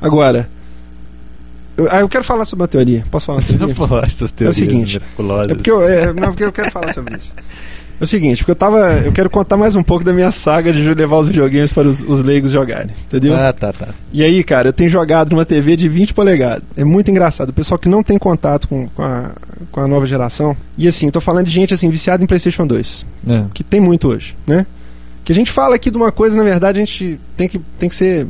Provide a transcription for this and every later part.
Agora, eu, ah, eu quero falar sobre a teoria. Posso falar sobre Você pode, essas teorias É o seguinte, miraculosas. É porque eu, é, não, porque eu quero falar sobre isso. É o seguinte, porque eu tava. Eu quero contar mais um pouco da minha saga de levar os videogames para os, os leigos jogarem. Entendeu? Ah, tá, tá. E aí, cara, eu tenho jogado numa TV de 20 polegadas. É muito engraçado. O pessoal que não tem contato com, com, a, com a nova geração. E assim, eu tô falando de gente assim, viciada em PlayStation 2. É. Que tem muito hoje, né? Que a gente fala aqui de uma coisa, na verdade, a gente tem que, tem que ser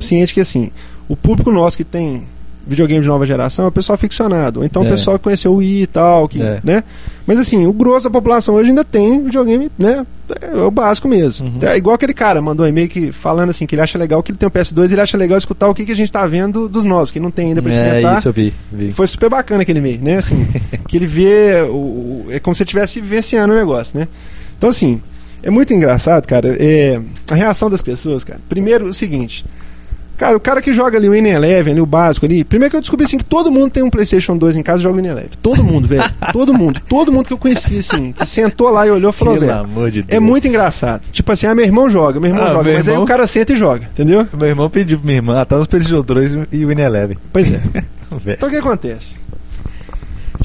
ciente que assim, o público nosso que tem videogame de nova geração é o pessoal ficcionado. Ou então o É. pessoal que conheceu o Wii e tal, que, É. né? Mas assim, o grosso da população hoje ainda tem videogame, né? É o básico mesmo. Uhum. É igual aquele cara mandou um e-mail que, falando assim, que ele acha legal que ele tem o PS2 ele acha legal escutar o que, que a gente tá vendo dos novos, que não tem ainda pra É, experimentar. isso eu vi. vi. Foi super bacana aquele e-mail, né? Assim, que ele vê. O, o- é como se estivesse vivenciando o negócio, né? Então, assim, é muito engraçado, cara. É, a reação das pessoas, cara. Primeiro, o seguinte. Cara, o cara que joga ali o Winning Eleven, ali, o básico ali. Primeiro que eu descobri assim que todo mundo tem um PlayStation 2 em casa e joga o Winning Eleven. Todo mundo, velho. todo mundo. Todo mundo que eu conheci, assim, que sentou lá e olhou e falou, velho. amor de Deus. É muito engraçado. Tipo assim, ah, meu irmão joga, meu irmão Ah, joga. meu Mas aí irmão- o cara senta e joga, entendeu? Meu irmão pediu pra minha irmã até os PlayStation 2 e o Win Eleven. Pois é. Então o que acontece?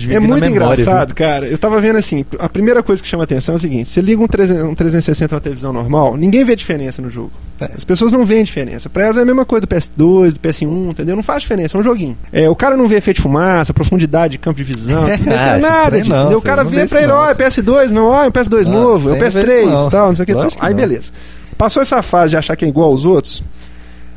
É muito memória, engraçado, cara. Eu tava vendo assim, a primeira coisa que chama atenção é o seguinte: você liga um, 300 um 360 na televisão normal, ninguém vê diferença no jogo. É. As pessoas não veem diferença. Pra elas é a mesma coisa do PS2, do PS1, entendeu? Não faz diferença, é um joguinho. É, o cara não vê efeito de fumaça, profundidade de campo de visão, Ah, besteiras, esses nada disso. não? O cara vê pra ele, ó, é PS2, não, ó, é um PS2 Ah, novo, é ver PS3 isso não, tal, não sei o que tal. Aí beleza. Passou essa fase de achar que é igual aos outros,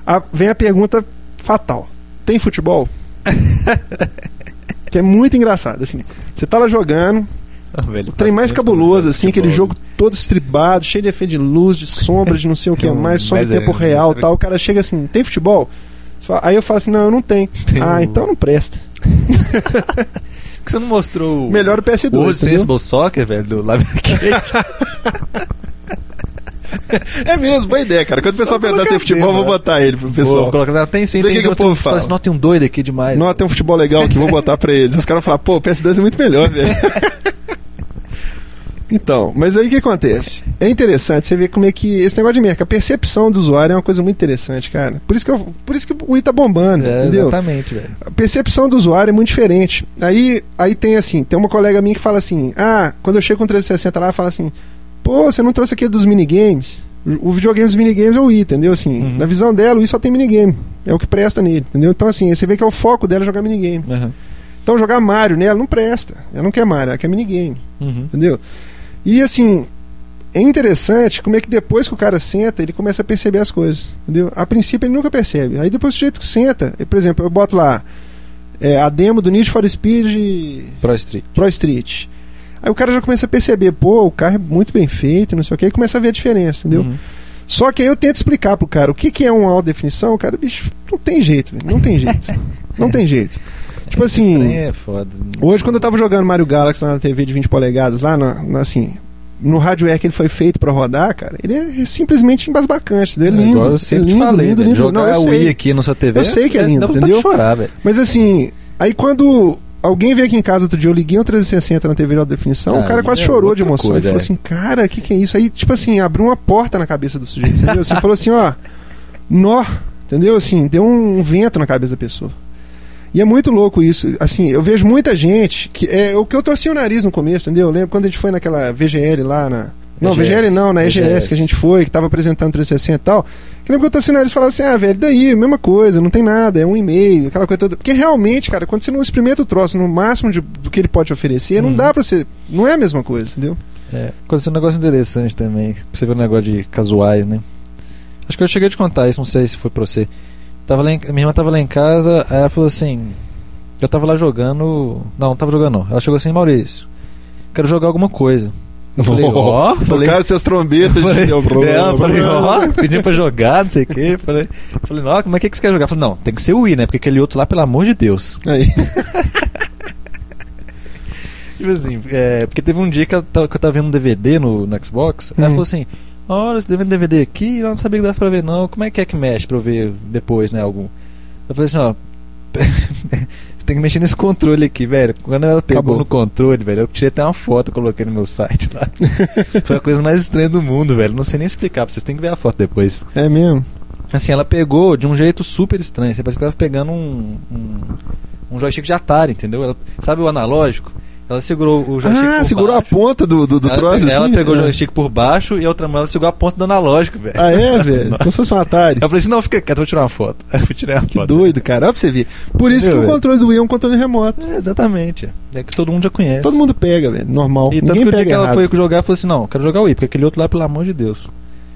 a- vem a pergunta fatal: tem futebol? que é muito engraçado, assim. Você tá lá jogando, Ah, velho, o trem faz mais cabuloso, que eu assim, aquele jogo todo estribado, cheio de efeito de luz, de sombra, de não sei o que um mais, som em mais tempo é, real né? tal. O cara chega assim, tem futebol? Aí eu falo assim, não, eu não tenho. Tem ah, o- então não presta. Por que você não mostrou o- Melhor o PS2, o? Sensible Soccer, velho, do Live? É mesmo, boa ideia, cara. Quando o pessoal Só perguntar se tem colocar futebol, eu vou dentro, botar ele pro Vou pessoal. colocar lá, tem sim, tem que que o povo fala Não, tem um doido aqui demais. Não, tem um futebol legal aqui, vou botar pra eles. Os caras vão falar, pô, o PS2 é muito melhor, velho. Então, mas aí o que acontece? É interessante você ver como é que esse negócio de merca, a percepção do usuário é uma coisa muito interessante, cara. Por isso que, eu, por isso que o Wii tá bombando, É, entendeu? exatamente, velho. A percepção do usuário é muito diferente. Aí, aí tem assim, tem uma colega minha que fala assim: "Ah, quando eu chego com 360 lá, fala assim: "Pô, você não trouxe aquele dos minigames?" O videogame dos minigames é o Wii, entendeu? Assim, Uhum. na visão dela, o Wii só tem minigame. É o que presta nele, entendeu? Então assim, você vê que é o foco dela jogar minigame. Aham. Então jogar Mario nela não presta. Ela não quer Mario, ela quer minigame, Uhum. entendeu? E assim, é interessante como é que depois que o cara senta, ele começa a perceber as coisas, entendeu? A princípio ele nunca percebe. Aí depois o jeito que senta, por exemplo, eu boto lá é, a demo do Need for Speed Pro Street. Pro Street. Aí o cara já começa a perceber, pô, o carro é muito bem feito, não sei o que, e começa a ver a diferença, entendeu? Uhum. Só que aí eu tento explicar pro cara o que, que é uma alta definição, o cara, bicho, não tem jeito, não tem jeito. não tem jeito. Tipo assim, É foda. hoje quando eu tava jogando Mario Galaxy na TV de 20 polegadas, lá na, na, assim, no hardware que ele foi feito pra rodar, cara, ele é simplesmente embasbacante, entendeu? É lindo, igual eu é sempre lindo, te falei, lindo, velho, lindo. Jogar Não, eu o Wii sei. aqui na sua TV. Eu sei que é lindo, dá vontade entendeu? de chorar. Mas assim, aí quando alguém veio aqui em casa outro dia, eu liguei um 360 na TV de alta definição, o cara quase é chorou de emoção. coisa, ele falou é. assim, cara, o que, que é isso? Aí, tipo assim, abriu uma porta na cabeça do sujeito, entendeu? Você falou assim, ó, nó, entendeu? Assim, deu um vento na cabeça da pessoa. E é muito louco isso. Assim, eu vejo muita gente que é o que eu torci o nariz no começo, entendeu? Eu lembro quando a gente foi naquela VGL lá na não, EGS. VGL não, na EGS, EGS. que a gente foi, que tava apresentando 360 e tal. Que lembro que eu torci o nariz e falava assim: "Ah, velho, daí, mesma coisa, não tem nada, é um e-mail, aquela coisa toda". Porque realmente, cara, quando você não experimenta o troço no máximo de- do que ele pode te oferecer, não Uhum. dá pra você, não é a mesma coisa, entendeu? É, aconteceu um negócio interessante também. Pra você ver um negócio de casuais, né? Acho que eu cheguei a te contar isso, não sei se foi pra você. Tava lá em- minha irmã tava lá em casa, aí ela falou assim. Eu tava lá jogando. Não, não tava jogando não. Ela chegou assim, Maurício, quero jogar alguma coisa. Eu falei, ó, falei, Tocaram seus trombetas Eu falei, de é, eu falei, ó, pedindo pra jogar, não sei o quê. Falei, falei, ó, como é que, que você quer jogar? Falei, não, tem que ser o Wii, né? Porque aquele outro lá, pelo amor de Deus. Aí. Tipo assim, é, porque teve um dia que eu tava, que eu tava vendo um DVD no, no Xbox, aí ela Hum. falou assim, olha, você tá vendo DVD aqui, eu não sabia que dava pra ver não, como é que é que mexe pra eu ver depois, né, algum... Eu falei assim, ó, você tem que mexer nesse controle aqui, velho. Quando ela pegou Acabou. no controle, velho, eu tirei até uma foto, coloquei no meu site lá. Foi a coisa mais estranha do mundo, velho, não sei nem explicar, vocês têm que ver a foto depois. É mesmo. Assim, ela pegou de um jeito super estranho. Você parece que tava pegando um, um, um joystick de Atari, entendeu? Ela, sabe o analógico? Ela segurou o joystick Ah, por segurou baixo. a ponta do, do, do ela, troço ela assim? pegou o Ah. joystick por baixo e a outra mão ela segurou a ponta do analógico, velho. Ah, é, velho? Como se fosse um Atari. Eu falei assim, não, fica quieto, vou tirar uma foto. Aí eu fui tirar a Que foto. doido, cara. Olha pra você ver. Por isso Entendeu, que o controle do Wii é um controle remoto. É, exatamente. É que todo mundo já conhece. Todo mundo pega, velho. Normal. E tanto Ninguém que o dia que ela errado. foi jogar, falou assim, não, quero jogar o Wii, porque aquele outro lá, pelo amor de Deus.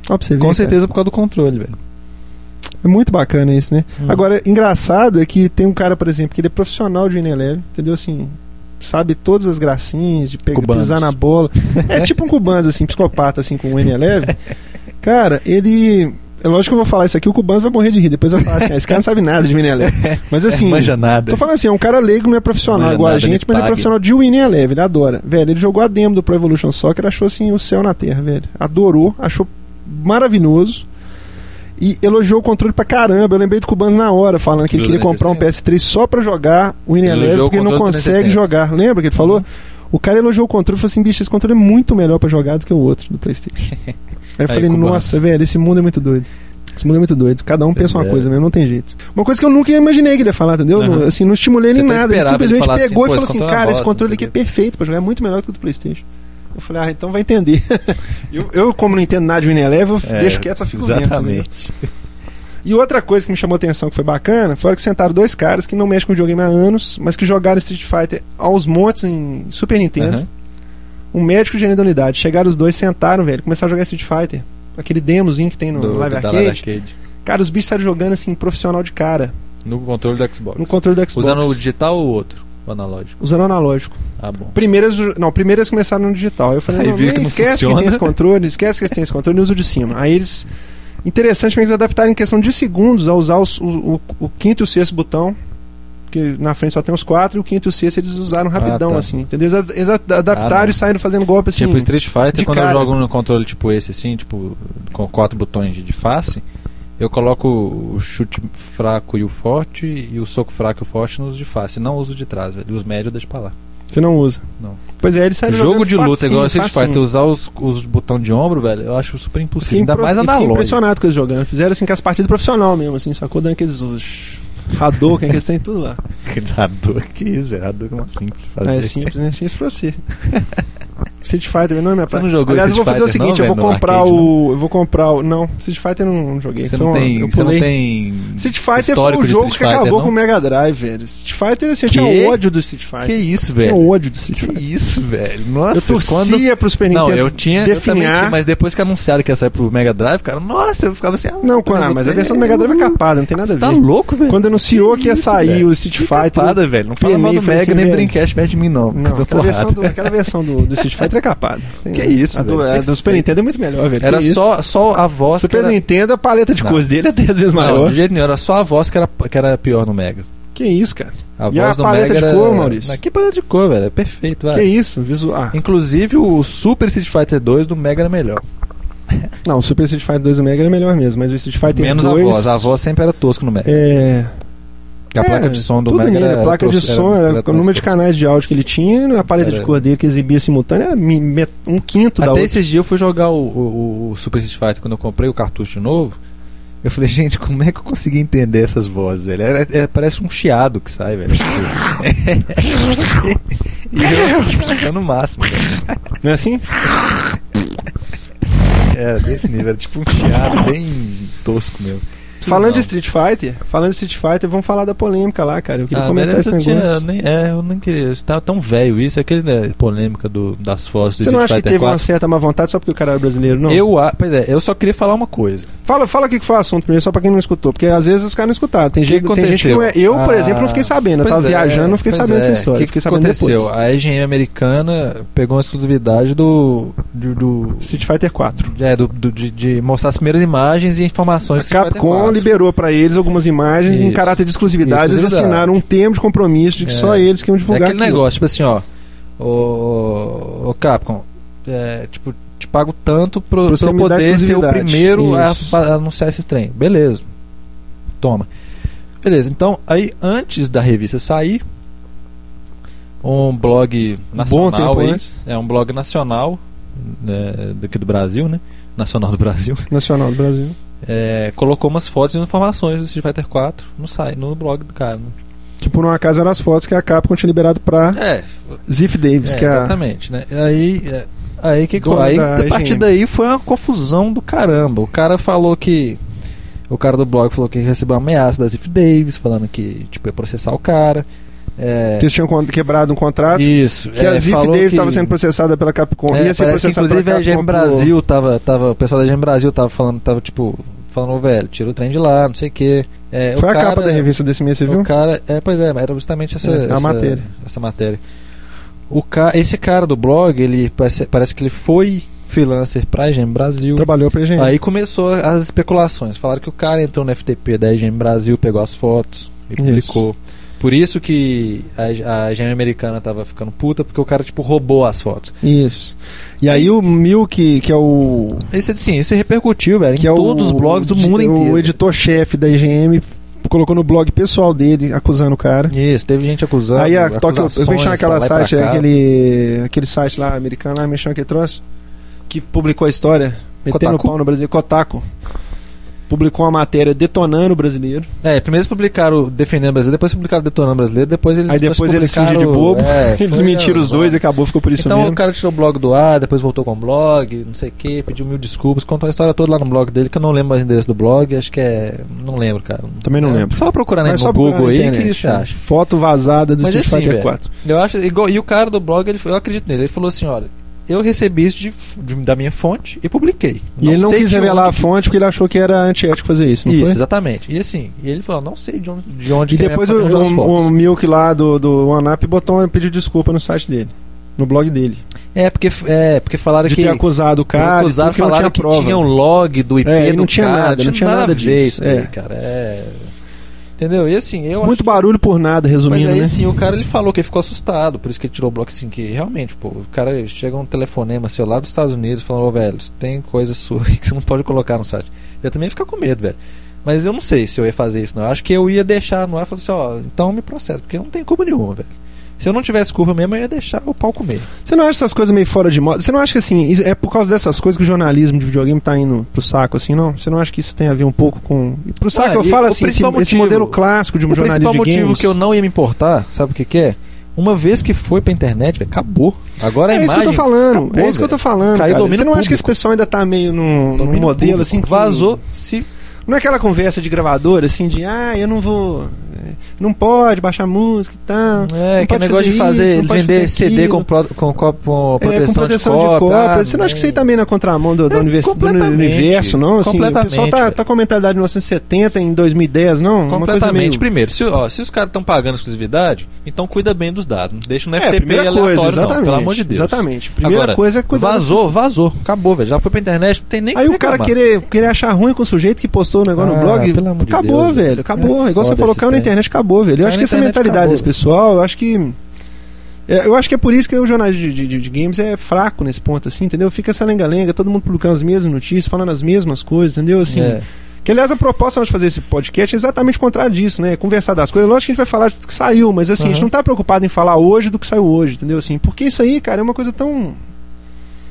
Ó, pra você ver, Com cara. certeza por causa do controle, velho. É muito bacana isso, né? Hum. Agora, engraçado é que tem um cara, por exemplo, que ele é profissional de Ineleve, entendeu? Assim, sabe todas as gracinhas de pegar, Cubanos. pisar na bola. É tipo um cubano, assim, psicopata, assim, com o Ineleve. Cara, ele... É lógico que eu vou falar isso aqui, o cubano vai morrer de rir. Depois eu falo assim, ah, esse cara não sabe nada de Ineleve. Mas assim... manja nada. Tô falando assim, é um cara leigo, não é profissional Manja igual a nada, gente, me mas é profissional de Winning Eleven, ele adora. Velho, ele jogou a demo do Pro Evolution Soccer, achou assim o céu na terra, velho. Adorou, achou maravilhoso. E elogiou o controle pra caramba. Eu lembrei do Cubans na hora, falando que ele Do queria comprar um 360. PS3 só pra jogar o o porque ele não do consegue 360. jogar. Lembra que ele falou? O cara elogiou o controle e falou assim: bicho, esse controle é muito melhor pra jogar do que o outro do PlayStation. Aí eu falei: nossa, velho, esse mundo é muito doido. Esse mundo é muito doido. Cada um Pois pensa uma é. coisa mesmo, não tem jeito. Uma coisa que eu nunca imaginei que ele ia falar, entendeu? Não- assim, não estimulei ele em Você até nada. Ele ele simplesmente assim, pegou "Pô, e falou assim: é uma cara, esse controle aqui é sei o quê." perfeito pra jogar, é muito melhor que o do PlayStation. Eu falei: ah, então vai entender. eu, eu, como não entendo nada de Eleven, eu É, deixo quieto, só fico vendo. entendeu? Exatamente. E outra coisa que me chamou a atenção que foi bacana foi que sentaram dois caras que não mexem com videogame há anos, mas que jogaram Street Fighter aos montes em Super Nintendo. Aham. Um médico e gerente da unidade. Chegaram os dois, sentaram, velho, começaram a jogar Street Fighter. Aquele demozinho que tem no Do- Live Arcade. Live Arcade. Cara, os bichos saíram jogando assim, profissional de cara, No controle do Xbox. no controle do Xbox. Usando o digital ou o outro? O analógico. Usando analógico. Ah, bom. Primeiras, não, primeiras começaram no digital. Aí eu falei, Aí não, que não esquece funciona. que tem esse controle, esquece que eles têm esse controle e usa o de cima. Aí eles. Interessante eles adaptaram em questão de segundos a usar os- o, o- o quinto e o sexto botão. Que na frente só tem os quatro, e o quinto e o sexto eles usaram rapidão, tá. assim. Entendeu? Eles, ad- adaptaram Ah, e saíram fazendo golpe assim. tipo Street Fighter, quando cara. eu jogo no controle tipo esse, assim, tipo, com quatro botões de face, eu coloco o chute fraco e o forte, e o soco fraco e o forte nos de face. Não uso de trás, velho. Os médios deixa pra lá. Você não usa. Não. Pois é, eles saíram Jogo de luta facinho, igual a Street. Fighter, usar os, os botões de ombro, velho, eu acho super impossível. Ainda mais e fiquei analógico. impressionado com eles jogando. Fizeram assim com as partidas profissional mesmo, assim, sacou? Dando aqueles os Hadouken, que eles têm tudo lá. Hadouken, que isso, velho. Hadouken é uma simples de fazer. É simples, né? Simples pra você. Street Fighter não é minha Você praia. não jogou Aliás, eu vou fazer o Fighter seguinte, não, eu vou velho, comprar arcade, o. Eu vou comprar o. Não, Street Fighter eu não, não joguei. Você não, uma- tem, eu você não tem. Street Fighter foi o jogo Street que Fighter, acabou não? com o Mega Drive, velho. Street Fighter, assim, eu Que? tinha ódio do Street Fighter. Que isso, Eu tinha velho? ódio do Street Que Fighter. isso, velho? Nossa, Eu torcia quando... pro Super Nintendo Não, eu tinha, eu definhar. tinha, mas depois que anunciaram que ia sair pro Mega Drive, cara, nossa, eu ficava assim, ah, Não, eu mas a versão do Mega Drive é capada, não tem nada a Você tá ver. louco, velho? Quando anunciou que ia sair velho? o Street Que Fighter. capada, velho. Não fala mal do Mega nem velho. Dreamcast perto de mim, não. Não, aquela versão, do Street Fighter capada. Tem- Que isso, a do, a do Super Nintendo é muito melhor, velho. Era Que só, só a voz Super que era... Nintendo, a paleta de Não. cores dele é 10 vezes Não, maior. de jeito nenhum, era só a voz que era, que era pior no Mega. Que isso, cara? A E a paleta Mega de era... cor, Maurício? Não, Que paleta de cor, velho. É perfeito, Que velho. isso? Visual. Ah, Inclusive o Super Street Fighter 2 do Mega era melhor. não, o Super Street Fighter 2 do Mega era melhor mesmo, mas o Street Fighter Menos 2... a voz. A voz sempre era tosca no Mega. É... a é, placa de som do tudo Mega nele, era A placa de som, era, era o número de canais de áudio que ele tinha, a paleta de Era- cor dele que exibia simultâneo era um quinto da Até esses dias eu fui jogar o, o- o Super Street Fighter quando eu comprei o cartucho de novo. Eu falei, gente, como é que eu consegui entender essas vozes, velho? É- é- parece um chiado que sai, velho. e eu, eu no máximo, velho. Não é assim? É, desse nível, era tipo um chiado bem tosco meu. Falando de Não. Street Fighter, falando de Street Fighter, vamos falar da polêmica lá, cara. Eu queria Ah, comentar esse negócio. tinha, nem, é, eu nem queria. Tava tão velho isso, aquele né, polêmica do, das fotos do Você não Street acha que Fighter teve uma 4. certa má vontade só porque o cara era brasileiro, não? Eu, a- pois é, eu só queria falar uma coisa. Fala, fala o que que foi o assunto primeiro, só pra quem não escutou. Porque às vezes os caras não escutaram. Tem, Que gente, que tem gente que não é. Eu, por Ah, exemplo, não fiquei sabendo. Eu tava é, viajando, não fiquei sabendo é. dessa história. O que, que aconteceu? depois. A EGM americana pegou uma exclusividade do. do, do- Street Fighter 4. é, do- do- de, de mostrar as primeiras imagens e informações A Capcom 4. Liberou pra eles algumas imagens em Isso. caráter de exclusividade. Eles Exclusividade. assinaram um termo de compromisso de que É. só eles que iam É divulgar aquele aquilo. negócio, tipo assim, ó. O, o Capcom, é, tipo, te pago tanto pra você eu poder ser o primeiro a, Isso. fa- anunciar esse trem. Beleza. Toma. Beleza, então, aí antes da revista sair, um blog Bom nacional tempo aí, antes. é um blog nacional né, daqui do Brasil, né? Nacional do Brasil. Nacional do Brasil. É, colocou umas fotos e informações do Street Fighter 4 no, site, no blog do cara. Né? Que por um acaso eram as fotos que a Capcom tinha liberado pra É, Ziff Davis, é, que é exatamente, né? Aí, é, aí, que, aí a partir daí foi uma confusão do caramba. O cara falou que. O cara do blog falou que recebeu uma ameaça da Ziff Davis, falando que tipo, ia processar o cara. É, que eles tinham quebrado um contrato. isso. Que é, a Ziff Davis que- estava sendo processada pela Capcom. É, ia ser que, processada inclusive pela a GM Brasil tava, tava. O pessoal da GM Brasil tava falando, tava tipo, falando, "Ô, velho, tira o trem de lá, não sei o quê. É, Foi o a capa da revista desse mês, você viu? O cara, é, pois é, era justamente essa, É, a essa matéria. Essa matéria. O ca, esse cara do blog, ele parece, parece que ele foi freelancer pra EGM Brasil. Trabalhou pra gente. Aí começou as especulações. Falaram que o cara entrou no FTP da EGM Brasil, pegou as fotos e Isso. Por isso que a, a americana tava ficando puta, porque o cara, tipo, roubou as fotos. Isso. E aí o Milk, que é o. Isso, assim, isso repercutiu, velho, Que em é todos o, os blogs do mundo inteiro. O editor-chefe da IGM colocou no blog pessoal dele, acusando o cara. Isso, teve gente acusando. Aí a Tokyo, eu acusações vem chamar aquela pra lá e site, cá. aquele, aquele site lá americano, lá, mexendo aquele troço, que publicou a história, metendo o Kotaku? pau no Brasil, Kotaku. Publicou uma matéria detonando o brasileiro. É, primeiro eles publicaram defendendo o brasileiro, depois publicaram detonando o brasileiro, depois eles Aí depois eles fingem de bobo, é, eles mentiram os dois e acabou, ficou por isso Então mesmo. o cara tirou o blog do ar, depois voltou com o blog, não sei o que, pediu mil desculpas, contou a história toda lá no blog dele, que eu não lembro mais o endereço do blog, acho que é. Não lembro, cara. Também não É, lembro. Só procurar né, Mas no só Google aí, o que internet, você né? acha? Foto vazada do Street assim, Fighter velho, 4. Eu acho, igual, e o cara do blog, ele, eu acredito nele, ele falou assim: olha, eu recebi isso de, de- da minha fonte e publiquei. E ele não quis de revelar a fonte porque ele achou que era antiético fazer isso, não Isso, foi? exatamente. E assim, e ele falou: não sei de onde, de onde E a depois o, o, o Milk lá do, do OneUp botou um pedido de desculpa no site dele. No blog dele. É, porque, é, porque falaram De que. ter acusado o cara, tudo que não falaram tinha que prova. tinha um log do IP É, do não tinha cara, nada, não tinha nada a ver disso, isso daí, é. cara. É... Entendeu? E assim, eu Muito barulho por nada, Mas resumindo, aí, né? assim, o cara ele falou que ele ficou assustado, por isso que ele tirou o bloco assim, que realmente, pô, o cara chega um telefonema seu lá dos Estados Unidos falando, ô velho, tem coisa sua aí que você não pode colocar no site. Eu também ia ficar com medo, velho. Mas eu não sei se eu ia fazer isso, não. Eu acho que eu ia deixar no ar e falar assim, ó, então me processa, porque não tenho culpa nenhuma, velho. Se eu não tivesse culpa mesmo, eu ia deixar o pau comer. Você não acha essas coisas meio fora de moda? Você não acha que assim, é por causa dessas coisas que o jornalismo de videogame tá indo pro saco, assim, não? Você não acha que isso tem a ver um pouco com. E pro saco Ah, eu falo o assim, esse, principal esse motivo- modelo clássico de um o principal jornalismo de motivo games. que eu não ia me importar, sabe o que, que é? Uma vez que foi pra internet, velho, acabou. Agora a É isso que eu imagem tô falando, acabou, é isso que eu tô falando. Caiu cara. Você não acha que esse público. pessoal ainda tá meio num, num modelo público. assim que. Vazou. Se Não é aquela conversa de gravador, assim, de ah, eu não vou. É, Não pode baixar música e tal. É, que pode negócio de fazer isso, vender fazer CD com, pro, com, co- com É, proteção, com proteção de de cópia. cópia. ah, Você não acha que isso aí né? também na contramão do, da É, univers- do completamente. universo, não? Assim, o pessoal Completamente, tá, tá com a mentalidade de 1970 em 2010, não? Completamente. meio... Primeiro, se, ó, se os caras estão pagando exclusividade, então cuida bem dos dados. Não deixa no É, FTP primeira aleatório, coisa, não, pelo amor de Deus. Exatamente. Primeira Agora, coisa é cuidar Vazou, vazou. Acabou, velho. Já foi pra internet, não tem nem Aí o cara querer, querer achar ruim com o sujeito que postou o negócio Ah, no blog, acabou, Deus, velho. Acabou. É Igual você falou, caiu na internet, acabou, velho. Eu acho que essa internet, mentalidade acabou, desse pessoal, eu acho que. é, eu acho que é por isso que o jornal de, de, de- games é fraco nesse ponto, assim, entendeu? Fica essa lenga-lenga, todo mundo publicando as mesmas notícias, falando as mesmas coisas, entendeu? Assim. É. Que aliás a proposta de fazer esse podcast é exatamente o contrário disso, né? Conversar das coisas. Lógico que a gente vai falar de tudo que saiu, mas assim, a gente Uhum. não tá preocupado em falar hoje do que saiu hoje, entendeu? Assim, porque isso aí, cara, é uma coisa tão.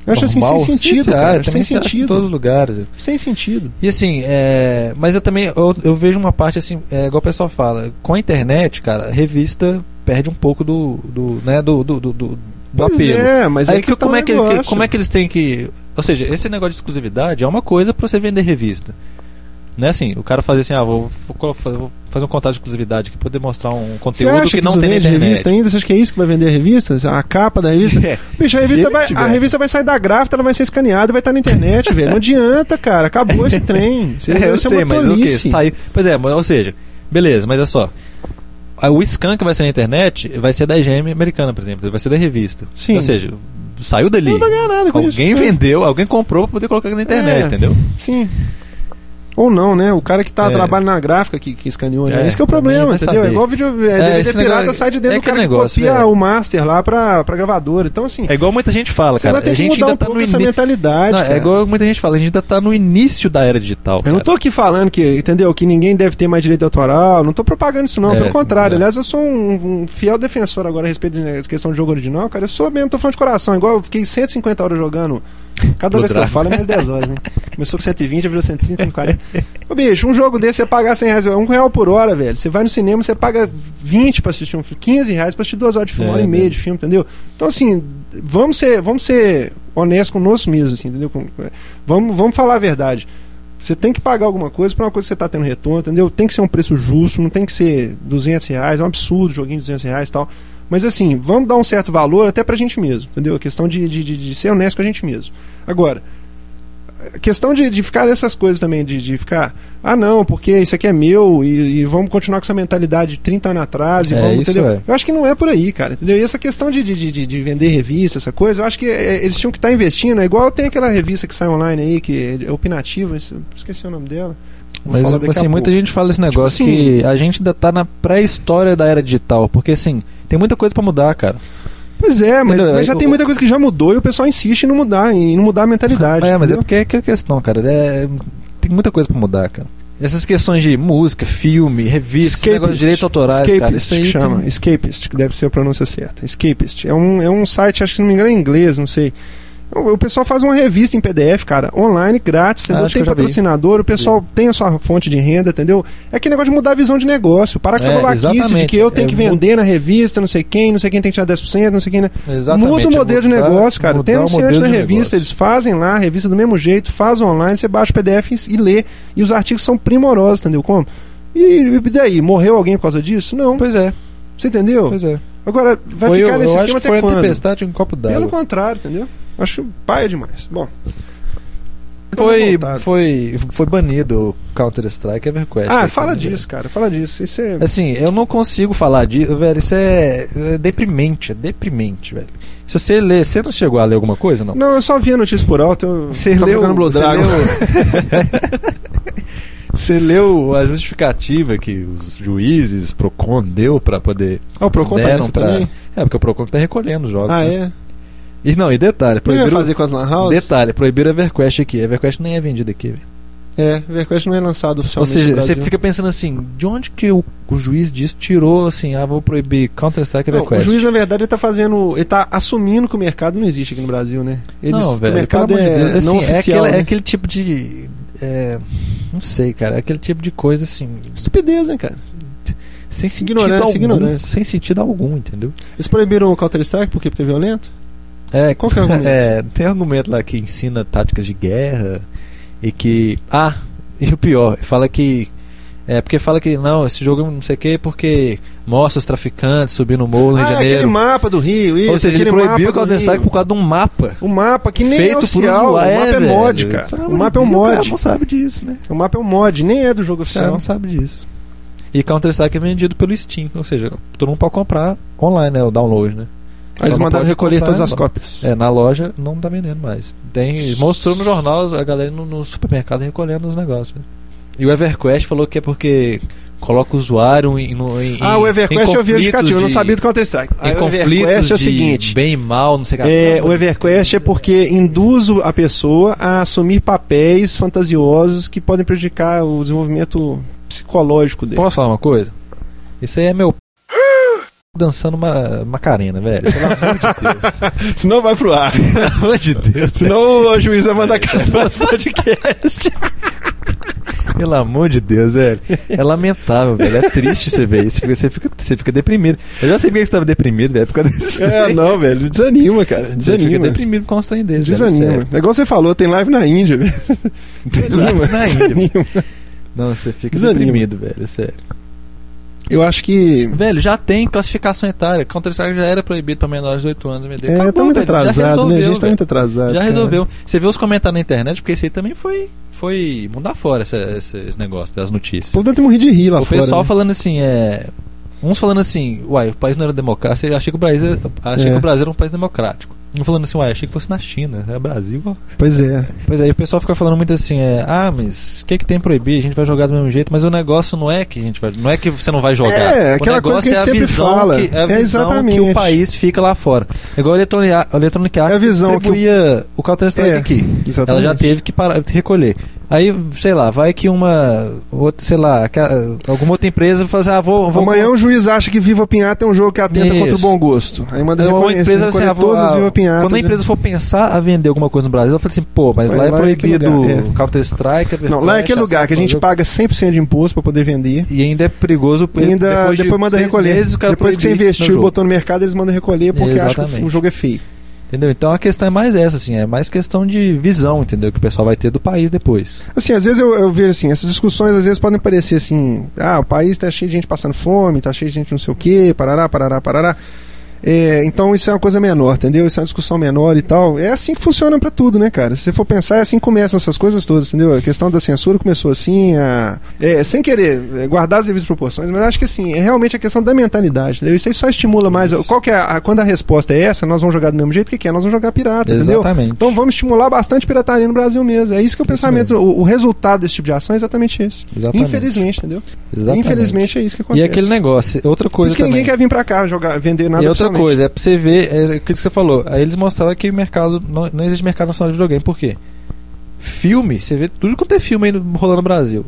Eu acho assim, sem sentido, Sim, cara. Sem se acha Em sentido. todos os lugares. Sem sentido. E assim, é, mas eu também eu, eu vejo uma parte assim, é, igual o pessoal fala, com a internet, cara, a revista perde um pouco do, do né, do, do, do, do, do Pois apelo. é, mas Aí é que, que tá como, um é que, negócio. como é que eles têm que. Ou seja, esse negócio de exclusividade é uma coisa pra você vender revista. Não é assim, o cara fazer assim, ah, vou, vou, vou fazer um contrato de exclusividade aqui pra demonstrar um conteúdo acha que não tem na internet. revista ainda? Você acha que é isso que vai vender a revista? A capa da revista? É. Bicho, a revista, vai, a revista vai sair da gráfica, ela vai ser escaneada e vai estar na internet, velho. Não adianta, cara. Acabou esse trem. Você, É, eu isso sei, é uma mas o que? Saiu. Pois é, ou seja, beleza, mas é só. O scan que vai ser na internet vai ser da IGM americana, por exemplo, vai ser da revista. Sim. Ou seja, saiu dali. Não vai ganhar nada com Alguém isso. né? vendeu, alguém comprou pra poder colocar na internet, É. entendeu? Sim. Ou não, né? O cara que tá É. trabalha na gráfica que, que escaneou, né? É, Esse que é o problema, entendeu? É saber. igual vídeo, é, É, DVD pirata negócio- sai de dentro é do cara aquele que negócio, copia velho. o master lá pra, pra gravadora. Então, assim, É igual muita gente fala, cara. A que gente mudar ainda um tá pouco no essa mentalidade, Não, é igual muita gente fala, a gente ainda tá no início da era digital. Eu não tô aqui falando que, entendeu, que ninguém deve ter mais direito autoral, não tô propagando isso não, É, pelo contrário. é. Aliás, eu sou um, um fiel defensor agora a respeito dessa questão de jogo original, cara. Eu sou mesmo, tô falando de coração. Igual eu fiquei 150 horas jogando Cada vez que eu falo é mais 10 horas, hein? Começou com 120, já virou 130, 140. Ô, bicho, um jogo desse você pagar 100 reais, um real por hora, velho. Você vai no cinema, você paga 20 pra assistir um filme, 15 reais pra assistir duas horas de filme, É, uma hora e né? meia de filme, entendeu? Então, assim, vamos ser, vamos ser honestos conosco mesmo, assim, entendeu? Vamos, vamos falar a verdade. Você tem que pagar alguma coisa pra uma coisa que você tá tendo retorno, entendeu? Tem que ser um preço justo, não tem que ser 200 reais, é um absurdo joguinho de 200 reais e tal. Mas assim, vamos dar um certo valor até pra gente mesmo, entendeu? A questão de, de, de, de ser honesto com a gente mesmo. Agora, a questão de, de ficar nessas coisas também, de, de ficar, ah não, porque isso aqui é meu e, e vamos continuar com essa mentalidade de 30 anos atrás e É, vamos, entendeu? é. Eu acho que não é por aí, cara, entendeu? E essa questão de, de, de, de vender revista, essa coisa, eu acho que é, eles tinham que estar investindo, é igual tem aquela revista que sai online aí, que é opinativa, esqueci o nome dela. Mas assim, muita gente fala esse negócio Tipo assim- que a gente ainda tá na pré-história da era digital. Porque assim, tem muita coisa pra mudar, cara. Pois é, mas, Entendeu? mas já Eu- tem muita coisa que já mudou e o pessoal insiste em não mudar, em não mudar a mentalidade. é, mas é porque é que é a questão, cara. É, tem muita coisa pra mudar, cara. Essas questões de música, filme, revista, negócio de direitos autorais, Escapist, cara. Isso aí que chama. tem- Escapist, que deve ser a pronúncia certa. Escapist. É um, é um site, acho que se não me engano é em inglês, não sei. O, pessoal faz uma revista em PDF, cara, online, grátis, entendeu? Ah, acho tem que vi. patrocinador, o pessoal tem a sua fonte de renda, entendeu? É aquele negócio de mudar a visão de negócio. Parar com essa É, babaquice de que eu tenho É, que vender na revista, não sei quem, não sei quem tem que tirar 10%, não sei quem. né? Exatamente, Muda o é modelo de mudar- negócio, cara. Tem anunciante na de revista, negócio. eles fazem lá a revista do mesmo jeito, faz online, você baixa o PDF e lê. E os artigos são primorosos, entendeu? Como? E, e daí? Morreu alguém por causa disso? Não. Pois é, Você entendeu? pois é. Agora, vai Foi, ficar eu, nesse eu esquema que até foi a quando? tempestade em um copo Pelo d'água. contrário, entendeu? Acho paia demais. Bom. Foi, foi, foi banido o Counter-Strike EverQuest. Ah, aqui fala disso, cara. Fala disso. Isso é. Assim, eu não consigo falar disso, velho. Isso é, é deprimente, é deprimente, velho. Se você lê, você não chegou a ler alguma coisa, não? Não, eu só vi a notícia por alto. Eu Você leu, Blood Dragon. Você leu a justificativa que os juízes, Procon deu pra poder. Ah, o Procon tá nessa pra- também? É, porque o Procon tá recolhendo os jogos. Ah, né? é? E não, e detalhe, proibiram. fazer com as Lan House? Detalhe, proibiram EverQuest aqui. EverQuest nem é vendido aqui, velho. É, EverQuest não é lançado Ou oficialmente. seja, no você fica pensando assim, de onde que o, o juiz disso tirou assim, ah, vou proibir Counter-Strike e Não, o EverQuest? juiz, na verdade, ele tá fazendo. Ele tá assumindo que o mercado não existe aqui no Brasil, né? Eles, não, velho, o mercado amor de é Deus. não Assim, é oficial. aquele, né? é aquele tipo de. é, não sei, cara. É aquele tipo de coisa assim. Estupidez, né, cara? Sem sentido Ignorância, algum. ignorância. Sem sentido algum, entendeu? Eles proibiram o Counter-Strike por quê? Porque é violento? É, Qual que é o argumento? é, tem argumento lá que ensina táticas de guerra e que. Ah, e o pior, fala que. É, porque fala que não, esse jogo não sei o que, porque mostra os traficantes subindo o morro no Rio ah, de aquele Janeiro. mapa do Rio, isso. Ou seja, ele aquele proibiu o Counter-Strike Rio. por causa de um mapa. O mapa que nem feito é por oficial. usuário. o mapa é, velho. mod, cara. Pelo O mapa é de um Deus, O cara mod. não sabe disso, né? O mapa é um mod, nem é do jogo O cara oficial. não sabe disso. E Counter-Strike é vendido pelo Steam, ou seja, todo mundo pode comprar online, né? O download, né? Aí eles mandaram recolher comprar, todas as cópias. É, na loja não tá vendendo mais. Tem, mostrou no jornal a galera no, no supermercado recolhendo os negócios. E o EverQuest falou que é porque coloca o usuário em, em Ah, o EverQuest em eu vi o indicativo, eu não sabia do Counter-Strike. em o conflitos EverQuest é o seguinte. bem e mal, não sei o que. É, o EverQuest é porque induz o- a pessoa a assumir papéis fantasiosos que podem prejudicar o desenvolvimento psicológico dele. Posso falar uma coisa? Isso aí é meu dançando uma Macarena, velho. Pelo amor de Deus. Senão vai pro ar. Pelo amor de Deus. Senão o juiz vai mandar cancelar esse podcast. Pelo amor de Deus, velho. É lamentável, velho. É triste você ver isso. Você fica, você fica deprimido. Eu já sabia que você estava deprimido, velho. Por É, trem. não, velho. Desanima, cara. Você fica Desanima. deprimido com os trem desses. velho, Desanima. sério. É igual você falou, tem live na Índia, velho. Desanima. Na Índia. Desanima. Não, você fica Desanima. deprimido, velho. Sério. Eu acho que. Velho, já tem classificação etária. Counter-Strike já era proibido pra menores de 8 anos. MD. É, Acabou, tá muito velho. Atrasado, né? A resolveu, gente tá muito atrasado. Já cara. resolveu. Você vê os comentários na internet, porque isso aí também foi, foi mudar fora esse, esses negócios das O notícias. povo deve ter morrido de rir lá o fora. pessoal né? falando assim, é. Uns falando assim, uai, o país não era democrático. Achei que o Brasil, achei É. que o Brasil era um país democrático. Falando assim, uai, achei que fosse na China, é Brasil. ó. Pois é. Pois aí o pessoal fica falando muito assim, é, ah, mas o que que tem proibir? A gente vai jogar do mesmo jeito, mas o negócio não é que a gente vai, não é que você não vai jogar. É, o aquela negócio coisa que a é a gente sempre visão fala. que é a É visão exatamente. que o país fica lá fora. É Igual a Electronic, a Arts É a visão que o- o, Counter Strike É, aqui. Ela Exatamente. já teve que parar, recolher. Aí, sei lá, vai que uma. Outra, sei lá, alguma outra empresa assim, ah, vou. vou Amanhã um juiz acha que Viva Pinhata é um jogo que atenta Isso. contra o bom gosto. Aí manda uma reconhecer, empresa assim, ah, vou- ah, Viva Pinhata. quando a empresa for pensar a vender alguma coisa no Brasil, ela fala assim, pô, mas Mas lá é lá é proibido lugar, é. Não, lá é aquele lugar que a gente paga 100% de imposto pra poder vender. E ainda é perigoso. E ainda depois, de manda recolher. meses, depois que você investiu e botou no mercado, eles mandam recolher porque acham que o jogo é feio. Entendeu? Então a questão é mais essa, assim, é mais questão de visão, entendeu? Que o pessoal vai ter do país depois. Assim, às vezes eu, eu vejo assim, essas discussões às vezes podem parecer assim, ah, o país tá cheio de gente passando fome, tá cheio de gente não sei o quê, parará, parará, parará. É, então isso é uma coisa menor, entendeu? Isso é uma discussão menor e tal. É assim que funciona pra tudo, né, cara? Se você for pensar, é assim que começam essas coisas todas, entendeu? A questão da censura começou assim, a, é, sem querer é, guardar as devidas proporções, mas acho que assim, é realmente a questão da mentalidade, entendeu? Isso aí só estimula mais. Qual que é a, quando a resposta é essa, nós vamos jogar do mesmo jeito, o que, que é? Nós vamos jogar pirata, entendeu? Exatamente. Então vamos estimular bastante pirataria no Brasil mesmo. É isso que é o pensamento, o, o resultado desse tipo de ação é exatamente esse. Exatamente. Infelizmente, entendeu? Exatamente. Infelizmente é isso que E acontece. aquele negócio, outra Por coisa isso que também. ninguém quer vir pra cá jogar, vender nada E outra. Coisa, é pra você ver, é aquilo que você falou. Aí eles mostraram que o mercado. Não, não existe mercado nacional de videogame. Por quê? Filme, você vê tudo quanto é filme aí rolando no Brasil.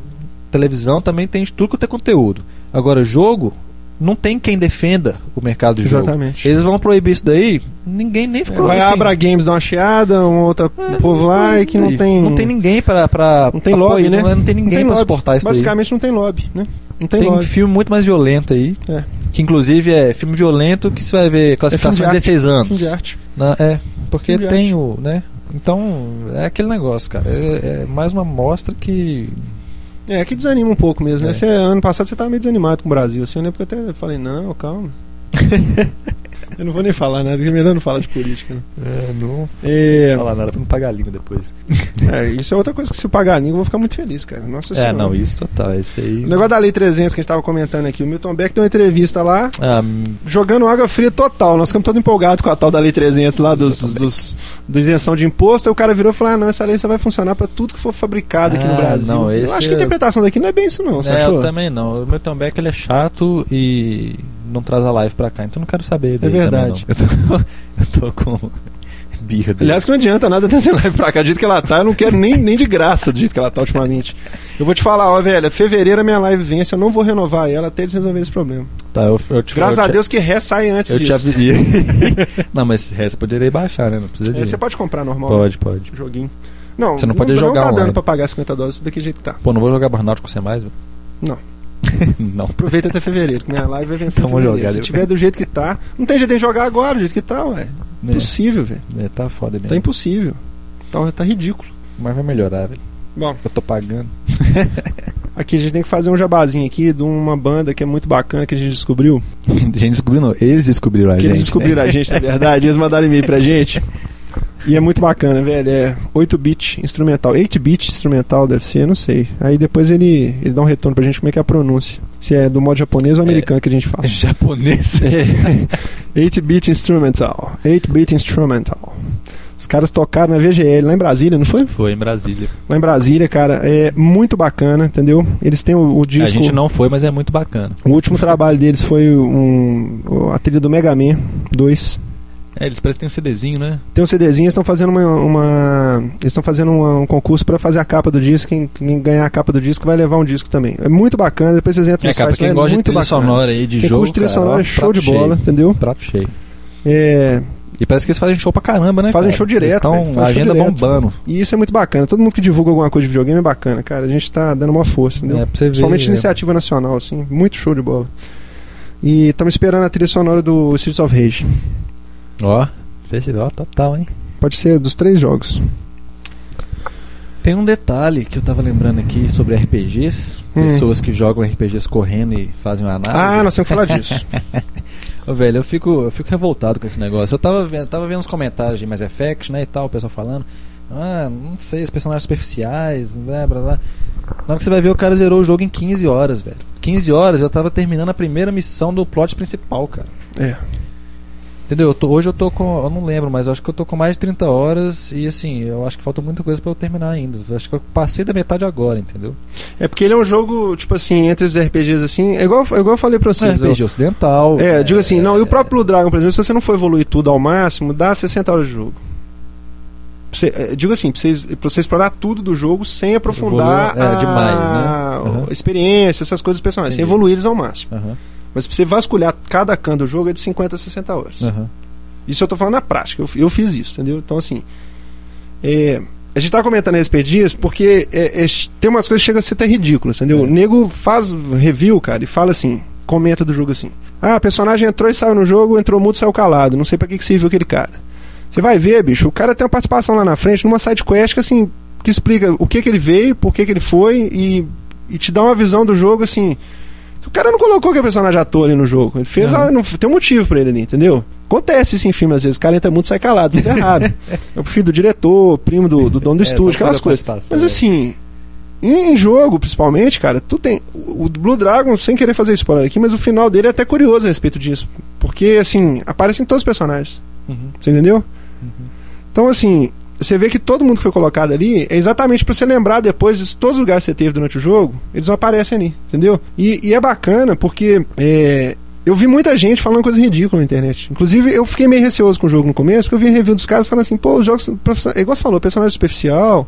Televisão também tem tudo quanto é conteúdo. Agora, jogo, não tem quem defenda o mercado de jogo. Exatamente. Eles vão proibir isso daí, ninguém nem É, ficou vai assim, Abra Games dar uma chiada, um outro é, povo lá e que não tem. Não tem ninguém pra. pra Não tem pra lobby, né? Não, não tem ninguém lobby. suportar isso daí. Basicamente não tem lobby, né? Não tem, Tem, lobby. filme muito mais violento aí. É. Que inclusive é filme violento que você vai ver classificação filme de de arte. 16 anos. Filme de arte. Não, é, porque tem arte. o, né? Então, é aquele negócio, cara. É, é mais uma amostra que. É, que desanima um pouco mesmo, né? É. Você, ano passado você tava meio desanimado com o Brasil, assim, né? Porque eu até falei, não, calma. eu não vou nem falar nada, é melhor não falar de política. Né? É, não É, falar nada pra não pagar a língua depois. é, isso é outra coisa que se eu pagar a língua eu vou ficar muito feliz, cara. Nossa É, senhora. não, isso total. Isso aí. O negócio da Lei 300 que a gente tava comentando aqui, o Milton Beck deu uma entrevista lá, Ah, jogando água fria total. Nós ficamos todos empolgados com a tal da Lei 300 lá, dos, dos, da isenção de imposto. Aí o cara virou e falou: ah, não, essa lei só vai funcionar pra tudo que for fabricado aqui no Ah, Brasil. não, eu acho que a é- interpretação daqui não é bem isso, não, você é, achou? eu também não. O meu Beck ele é chato e não traz a live pra cá, então não quero saber dele verdade. Eu tô, eu tô com birra dele. Aliás, que não adianta nada trazer live pra cá. Do jeito que ela tá, eu não quero nem, nem de graça do jeito que ela tá ultimamente. Eu vou te falar, ó, velho, fevereiro a minha live vence, eu não vou renovar ela até eles resolverem esse problema. tá, eu, eu te, Graças eu a te- Deus que ré sai antes Eu te disso. avisei. não, mas essa poderia baixar, né? Não precisa de. É, você pode comprar normal. Pode, pode. Joguinho. Não, Você não pode não, jogar não tá dando online. pra pagar 50 dólares daquele jeito que tá. Pô, não vou jogar Burnout com você mais, velho? Não. não. Aproveita até fevereiro, que minha live vai vencer fevereiro. jogar, Se eu- tiver do jeito que tá. Não tem jeito de jogar agora, do jeito que tá, ué. É, Impossível, velho. é, tá foda mesmo. Tá impossível. Tá, tá ridículo. Mas vai melhorar, velho. Bom, Eu tô pagando. aqui a gente tem que fazer um jabazinho aqui de uma banda que é muito bacana que a gente descobriu. A gente descobriu, não. Eles descobriram a que gente. eles descobriram né? a gente, na verdade. Eles mandaram e-mail pra gente. E é muito bacana, velho. É 8-bit instrumental. 8-bit instrumental deve ser, não sei. Aí depois ele, ele dá um retorno pra gente como é que é a pronúncia. Se é do modo japonês ou americano que a gente fala. Japonês. É. 8-bit instrumental. 8-bit instrumental. Os caras tocaram na VGL lá em Brasília, não foi? Foi em Brasília. Lá em Brasília, cara, é muito bacana, entendeu? Eles têm o, o disco. A gente não foi, mas é muito bacana. O último trabalho deles foi um, a trilha do Mega Man 2. É, eles parecem que tem um CDzinho, né? Tem um CDzinho, estão fazendo uma, uma- eles estão fazendo uma- um concurso para fazer a capa do disco. Quem, quem ganhar a capa do disco vai levar um disco também. É muito bacana. Depois vocês entram É, no cara, site, quem lá, é gosta de muito trilha bacana. sonora aí de Quem jogo. curte trilha cara, sonora ó, é show de bola, cheio. entendeu? Prato cheio. É, E parece que eles fazem show pra caramba, né? Fazem cara? show direto, Estão show agenda direto. bombando. e isso é muito bacana. Todo mundo que divulga alguma coisa de videogame é bacana, cara. A gente tá dando uma força, entendeu? É, pra você ver. Principalmente é. iniciativa nacional, assim. Muito show de bola. E estamos esperando a trilha sonora do Streets of Rage. Ó, ó, total, hein? Pode ser dos três jogos. Tem um detalhe que eu tava lembrando aqui sobre RPGs. Hum. Pessoas que jogam RPGs correndo e fazem uma análise. Ah, nós temos que falar disso. Ô, velho, eu fico, eu fico revoltado com esse negócio. Eu tava vendo, tava vendo os comentários de Mass Effect, né, e tal, o pessoal falando. Ah, não sei, os personagens superficiais, blá, blá, blá. Na hora que você vai ver, o cara zerou o jogo em 15 horas, velho. 15 horas eu tava terminando a primeira missão do plot principal, cara. É. Entendeu? Eu tô- hoje eu tô com. Eu não lembro, mas eu acho que eu tô com mais de 30 horas e assim, eu acho que falta muita coisa pra eu terminar ainda. Eu acho que eu passei da metade agora, entendeu? É porque ele é um jogo, tipo assim, entre os RPGs assim. É igual, é igual eu falei pra É vocês. RPG ocidental. É, digo assim, não, e o próprio Blue Dragon, por exemplo, se você não for evoluir tudo ao máximo, dá 60 horas de jogo. Você, digo assim, pra você, pra você explorar tudo do jogo sem aprofundar é, a, demais, né? Uhum. experiência, essas coisas personagens, sem evoluir eles ao máximo. Aham, Mas pra você vasculhar cada canto do jogo é de 50 a 60 horas. aham. Isso eu tô falando na prática, eu, eu fiz isso, entendeu? Então, assim. é, a gente tá comentando a respeito disso porque é, é, tem umas coisas que chegam a ser até ridículas, entendeu? É. O nego faz review, cara, e fala assim, comenta do jogo assim. Ah, o personagem entrou e saiu no jogo, entrou mudo e saiu calado. Não sei pra que, que serviu aquele cara. Você vai ver, bicho, o cara tem uma participação lá na frente, numa side quest que assim, que explica o que que ele veio, por que que ele foi e, e te dá uma visão do jogo assim. O cara não colocou que é personagem ator ali no jogo. Ele fez, Aham. ah, não, tem um motivo pra ele ali, entendeu? Acontece isso em filme, às vezes. O cara entra muito e sai calado, mas é errado. É o filho do diretor, primo do, do dono do É, estúdio, aquelas a coisas. Mas assim, em, jogo, principalmente, cara, tu tem. O o Blue Dragon, sem querer fazer spoiler aqui, mas o final dele é até curioso a respeito disso. Porque, assim, aparecem todos os personagens. Uhum, Você entendeu? uhum. Então, assim, você vê que todo mundo que foi colocado ali é exatamente pra você lembrar depois de todos os lugares que você teve durante o jogo, eles aparecem ali, entendeu? E, e é bacana porque é, eu vi muita gente falando coisa ridícula na internet. Inclusive, eu fiquei meio receoso com o jogo no começo, porque eu vi review dos caras falando assim, pô, os jogos. igual você falou, personagem superficial,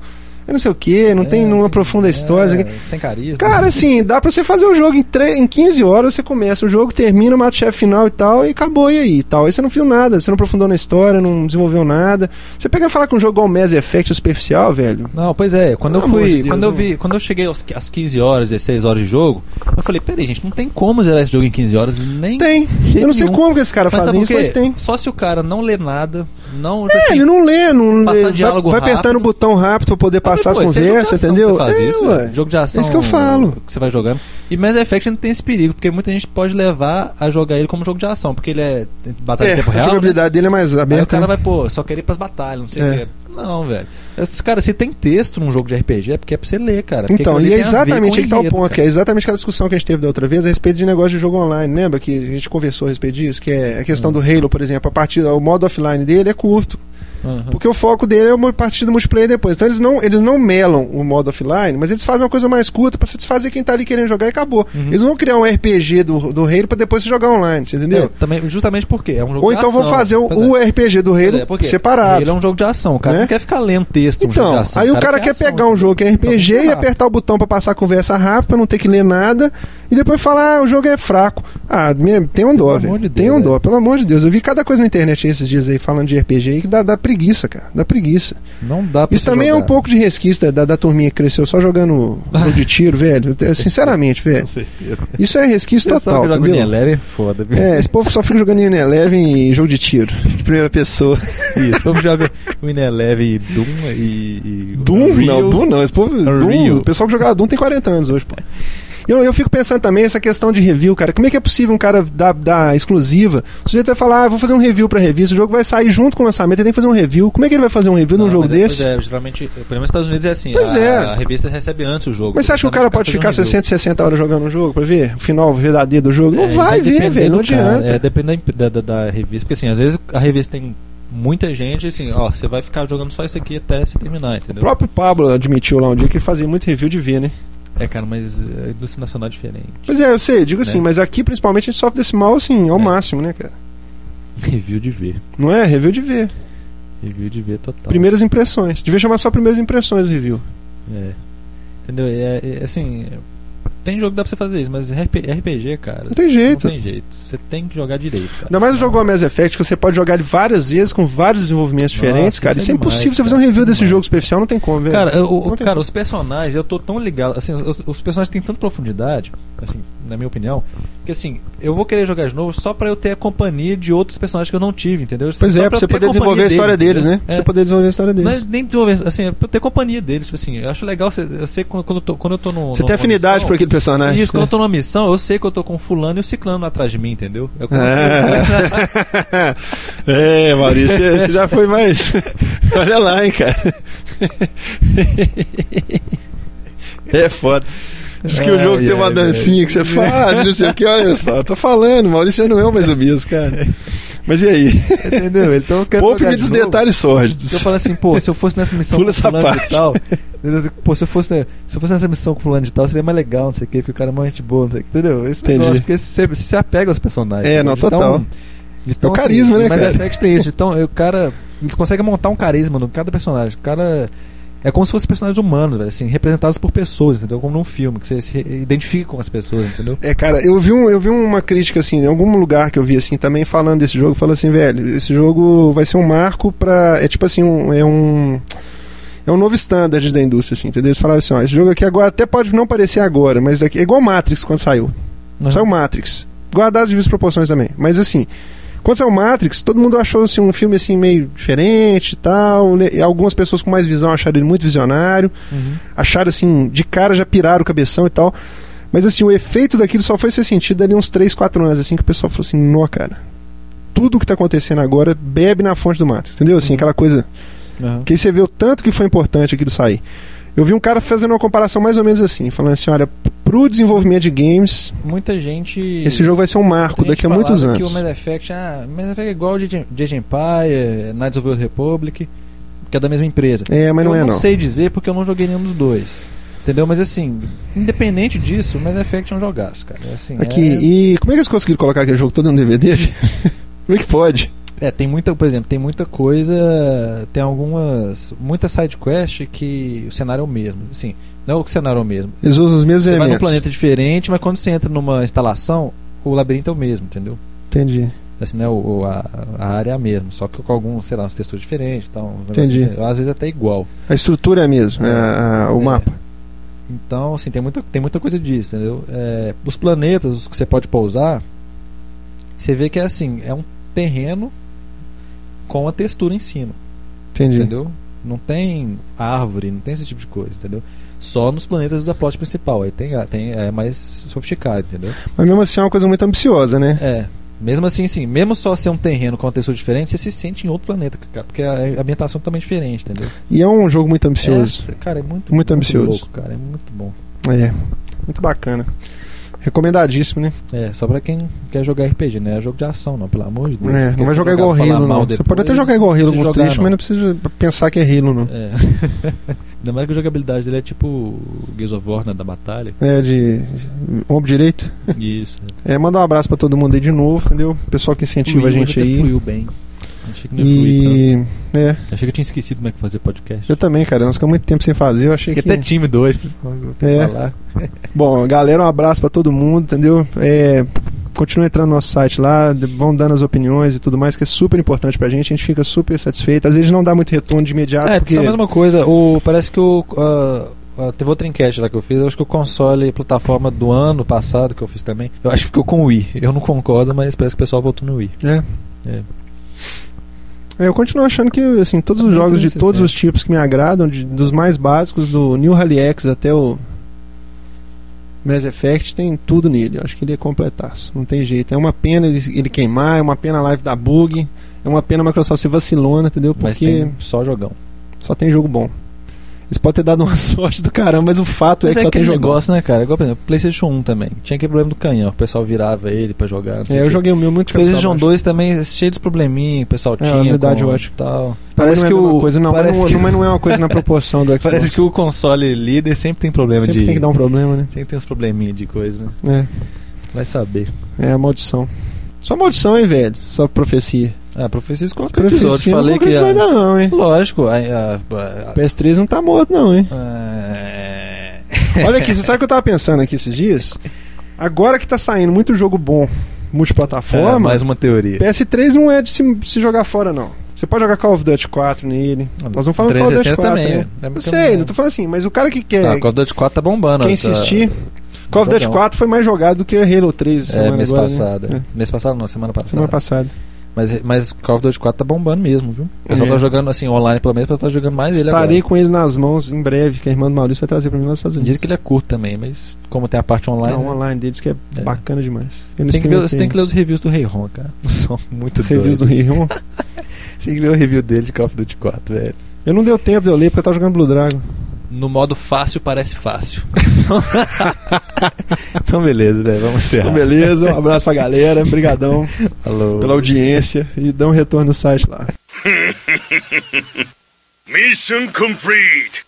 não sei o que, não tem, É, não aprofunda a história. é, sem carisma. Cara, assim, dá pra você fazer o jogo em, tre- em 15 horas, você começa o jogo, termina, mata o chefe final e tal, e acabou, e aí? e Tal. Aí você não viu nada, você não aprofundou na história, não desenvolveu nada. Você pega e falar que um jogo igual Mass Effect superficial, velho. Não, pois é, quando eu fui. de Deus, quando eu né? vi. Quando eu cheguei aos, às 15 horas, 16 horas de jogo, eu falei, peraí, gente, não tem como zerar esse jogo em 15 horas, nem. Tem. Eu não sei nenhum. como que esse cara Mas faz sabe isso, mas tem. Só se o cara não lê nada, não. É, assim, ele não lê, não passar lê. Vai, vai apertando o botão rápido pra poder Mas passar as é conversas, entendeu? que Você faz É, isso, ué. Jogo de ação. É isso que eu falo. Que você vai jogando. E Mass Effect não tem esse perigo, porque muita gente pode levar a jogar ele como jogo de ação, porque ele é batalha É, em tempo a real. né? jogabilidade dele é mais Aí o aberta. cara né? vai, pô, só querer ir pras batalhas, não sei o É. quê. Não, velho. Esses caras, se tem texto num jogo de RPG, é porque é pra você ler, cara. Então, e é a exatamente aí que tá o ponto, cara. que é exatamente aquela discussão que a gente teve da outra vez a respeito de negócio de jogo online. Lembra que a gente conversou a respeito disso? Que é a questão Hum. do Halo, por exemplo, a partir o modo offline dele é curto. Uhum. Porque o foco dele é uma partida multiplayer depois. Então eles não, eles não melam o modo offline, mas eles fazem uma coisa mais curta pra satisfazer quem tá ali querendo jogar e acabou. Uhum. Eles vão criar um RPG do, do Halo pra depois você jogar online, você entendeu? É, também, justamente porque é um jogo Ou então vão fazer o, é. o RPG do Halo é, separado. Ele é um jogo de ação. O cara Né? não quer ficar lendo texto Então, de ação. aí o cara quer ação, pegar um jogo que é Então, RPG e sei lá. apertar o botão pra passar a conversa rápido, pra não ter que ler nada, e depois falar, ah, o jogo é fraco. Ah, minha- tem um dó, Pelo amor velho. de Tem Deus, um dó, velho. pelo amor de Deus. Eu vi cada coisa na internet esses dias aí falando de RPG aí que dá, dá preguiça, cara. Dá preguiça. Não dá pra Isso também é um jogar. pouco de resquício da, da turminha que cresceu só jogando jogo de tiro, velho. É, Sinceramente, velho. Com certeza. Isso é resquício Pessoal total, que joga entendeu? Unilever é foda, viu? É, esse povo só fica jogando em Eleven e jogo de tiro, de primeira pessoa. Isso, como joga Unilever e Doom e. e Doom? Unreal. Não, Doom não. Esse povo, Doom, o pessoal que jogava Doom tem 40 anos hoje, pô. Eu, eu fico pensando também essa questão de review, cara. Como é que é possível um cara dar, dar exclusiva? O sujeito vai falar, ah, vou fazer um review pra revista, o jogo vai sair junto com o lançamento, ele tem que fazer um review. Como é que ele vai fazer um review num Não, jogo mas é- desse? É, geralmente, pelo menos nos Estados Unidos é assim. Pois a, é. a revista recebe antes o jogo. Mas você acha que o cara pode ficar um 60, 60 horas jogando um jogo pra ver o final verdadeiro do jogo? Não. É, vai ver, velho, não do cara, adianta. É, depende da, da, da revista, porque assim, às vezes a revista tem muita gente, assim, ó, você vai ficar jogando só isso aqui até você terminar, O entendeu? próprio Pablo admitiu lá um dia que ele fazia muito review de ver, né? É, cara, mas a indústria nacional é diferente. Pois é, eu sei, digo assim, Né? mas aqui principalmente a gente sofre desse mal assim, ao É. máximo, né, cara? Review de ver. Não é? Review de ver. Review de ver total. Primeiras impressões. Devia chamar só primeiras impressões do review. É. Entendeu? É, é, assim, tem jogo que dá pra você fazer isso, mas RP RPG, cara. Não tem jeito. Não tem jeito. Você tem que jogar direito, cara. Ainda mais o jogo Mass Effect, que você pode jogar ele várias vezes com vários desenvolvimentos Nossa, diferentes, cara. isso Isso é é impossível demais, você fazer um review é desse demais. jogo especial, não tem como, velho. Cara, tem cara, como. os personagens, eu tô tão ligado. Assim, os, os personagens têm tanta profundidade, assim, na minha opinião, que assim, eu vou querer jogar de novo só pra eu ter a companhia de outros personagens que eu não tive, entendeu? Pois Só é, pra você poder desenvolver a história deles, né? entendeu? Pra você É. poder desenvolver a história deles. Mas nem desenvolver, assim, é pra eu ter companhia deles, tipo assim, eu acho legal, você- eu sei que quando, quando, eu tô, quando eu tô no. Você tem afinidade missão- por aquele personagem. Isso, quando eu tô numa missão, eu sei que eu tô com o fulano e o ciclano atrás de mim, entendeu? Eu consigo. É, Maurício, você você já foi mais. Olha lá, hein, cara. É foda. Diz que o Ai, jogo tem uma ai, dancinha que você faz, não sei o que, olha só, tô falando, Maurício já não é mais o mesmo, cara. Mas e aí? entendeu? Então eu quero Poupe-me de dos novo. detalhes sórdidos. Eu falo assim, pô, se eu fosse nessa missão Pula com fulano parte. de tal, pô, se eu fosse, se eu fosse nessa missão com fulano de tal, seria mais legal, não sei o quê, porque o cara é mais gente boa, não sei o quê, entendeu? Esse Entendi. negócio, porque você, você se apega aos personagens. É, não, total. Então, É o carisma, né, mas cara? Effect tem isso. Então, o cara, Eles conseguem montar um carisma no cada personagem. O cara. É como se fossem personagens humanos, velho, assim, representados por pessoas, entendeu? Como num filme, que você se identifica com as pessoas, entendeu? É, cara, eu vi, um, eu vi uma crítica, assim, em algum lugar que eu vi, assim, também falando desse jogo, falando assim, velho, esse jogo vai ser um marco pra. É tipo assim, um, é um. É um novo standard da indústria, assim, entendeu? Eles falaram assim, ó, esse jogo aqui agora até pode não parecer agora, mas daqui. É igual Matrix quando saiu. Uhum. Saiu Matrix. Guardado as devidas proporções também. Mas assim. Quando saiu Matrix, todo mundo achou assim, um filme assim meio diferente e tal. né? E algumas pessoas com mais visão acharam ele muito visionário. Uhum. Acharam assim, de cara já piraram o cabeção e tal. Mas assim, o efeito daquilo só foi ser sentido ali uns 3, 4 anos, assim, que o pessoal falou assim, nó, cara. Tudo o que tá acontecendo agora bebe na fonte do Matrix, entendeu? Assim, Uhum. aquela coisa. Uhum. Que aí você vê o tanto que foi importante aquilo sair. Eu vi um cara fazendo uma comparação mais ou menos assim, falando assim, olha, pro desenvolvimento de games, Muita gente. esse jogo vai ser um marco daqui a muitos anos. Que o Mass Effect, ah, Mass Effect é igual o Age Age Empire, Knights of the Old Republic, que é da mesma empresa. É, mas não eu é não não. sei dizer porque eu não joguei nenhum dos dois. Entendeu? Mas assim, independente disso, o Mass Effect é um jogaço, cara. É Assim, Aqui, é... e como é que eles conseguiram colocar aquele jogo todo no DVD? como é que pode? É, tem muita, por exemplo, tem muita coisa, tem algumas, muita side quest que o cenário é o mesmo, assim, não é o cenário é o mesmo. Eles usam os mesmos Você vai num elementos. planeta diferente, mas quando você entra numa instalação, o labirinto é o mesmo, entendeu? Entendi. Assim, né, o, a, a área é a mesma, só que com alguns, sei lá, umas texturas diferentes, e um negócio Entendi. diferente. às vezes até igual. A estrutura é a mesma, é, a- o É. mapa. Então, assim, tem muita, tem muita coisa disso, entendeu? É, os planetas, os que você pode pousar, você vê que é assim, é um terreno com a textura em cima. Entendi. entendeu? Não tem árvore, não tem esse tipo de coisa, entendeu? Só nos planetas da plot principal, aí tem, tem é mais sofisticado, entendeu? Mas mesmo assim é uma coisa muito ambiciosa, né? É, mesmo assim, sim, mesmo só ser um terreno com uma textura diferente, você se sente em outro planeta, cara, porque a ambientação também é diferente, entendeu? E é um jogo muito ambicioso. É, cara, é muito, Muito ambicioso. louco, cara, é muito bom. É. Muito bacana. Recomendadíssimo, né? É, só pra quem quer jogar RPG, não é jogo de ação, não, pelo amor de Deus. É, não vai jogar igual Halo, não. Você depois, pode até jogar igual Halo alguns trechos, mas não precisa pensar que é Halo, não. É. Ainda mais que a jogabilidade dele é tipo Gears of War, né, da batalha. É de ombro direito. Isso. É, mandar um abraço pra todo mundo aí de novo, entendeu? Pessoal que incentiva a Fluiu, gente até aí. Fluiu bem. Achei que não ia fluir E. É. Achei que eu tinha esquecido como é que fazia podcast. eu também, cara. Nós ficamos muito tempo sem fazer. Eu achei Fiquei que. até tímido hoje É. falar. Bom, galera, um abraço pra todo mundo, entendeu? É, continua entrando no nosso site lá, vão dando as opiniões e tudo mais, que é super importante pra gente. A gente fica super satisfeito. Às vezes não dá muito retorno de imediato, É, porque. só mais uma coisa. O, parece que o. ah, ah, teve outra enquete lá que eu fiz. Eu acho que o console plataforma do ano passado que eu fiz também. Eu acho que ficou com o Wii. Eu não concordo, mas parece que o pessoal votou no Wii. É. É. É, Eu continuo achando que assim, todos os jogos de 360. todos os tipos que me agradam, de- dos mais básicos, do New Rally X até o Mass Effect, tem tudo nele. Eu acho que ele é completaço. Não tem jeito. É uma pena ele, ele queimar, é uma pena a live da bug, é uma pena a Microsoft ser vacilona, entendeu? Porque só jogão. só tem jogo bom. Eles podem ter dado uma sorte do caramba, mas o fato Mas é que é só tem negócio, né, cara? Igual, por exemplo, PlayStation 1 também. Tinha aquele problema do canhão. O pessoal virava ele pra jogar. É, eu quê. joguei o meu muito PlayStation abaixo. 2 também é cheio de probleminha, o pessoal É, tinha. a unidade com, ótima. tal. Mas Parece é que mesma o. coisa, não, mas parece não, que, mas não é uma coisa na proporção do Xbox. parece que o console líder sempre tem problema Sempre de. tem que dar um problema, né? Sempre tem uns probleminha de coisa, né? É. Vai saber. É a maldição. Só maldição, hein, velho? Só profecia. Ah, profecia qualquer episódio. Profecia Falei não que. concretizou a- ainda não, hein? Lógico. A, a, a- PS3 não tá morto, não, hein? é... Olha aqui, você sabe o que eu tava pensando aqui esses dias? Agora que tá saindo muito jogo bom multiplataforma, É, mais uma teoria. PS3 não é de se, se jogar fora, não. Você pode jogar Call of Duty 4 nele. Nós vamos falar do Call of Duty 360 4. também. né? É Eu porque sei, não- não tô falando assim, mas o cara que quer, Ah, Call of Duty 4 tá bombando. quem essa- insistir. Call of Duty Jogão. 4 foi mais jogado do que Halo 3 É, semana mês agora, né? passado. É, Mês passado não, semana passada. semana passada. Mas, mas Call of Duty 4 tá bombando mesmo, viu? O pessoal É. tá jogando assim online pelo menos, o pessoal tá jogando mais ele Estarei agora. com ele nas mãos em breve, que a irmã do Maurício vai trazer pra mim nos Estados Unidos. Dizem que ele é curto também, mas como tem a parte online. Não, né? online deles que é, É. bacana demais. Tem que ver, você tem que ler os reviews do Rei Ron, cara. São muito Reviews do doidos. Rio. Tem que ver o review dele de Call of Duty 4, velho. Eu não deu tempo de eu ler porque eu tava jogando Blue Dragon. No modo fácil parece fácil. então beleza, velho. Vamos encerrar. Então, beleza, um abraço pra galera, brigadão Falou. pela audiência e dá um retorno no site lá. Mission complete!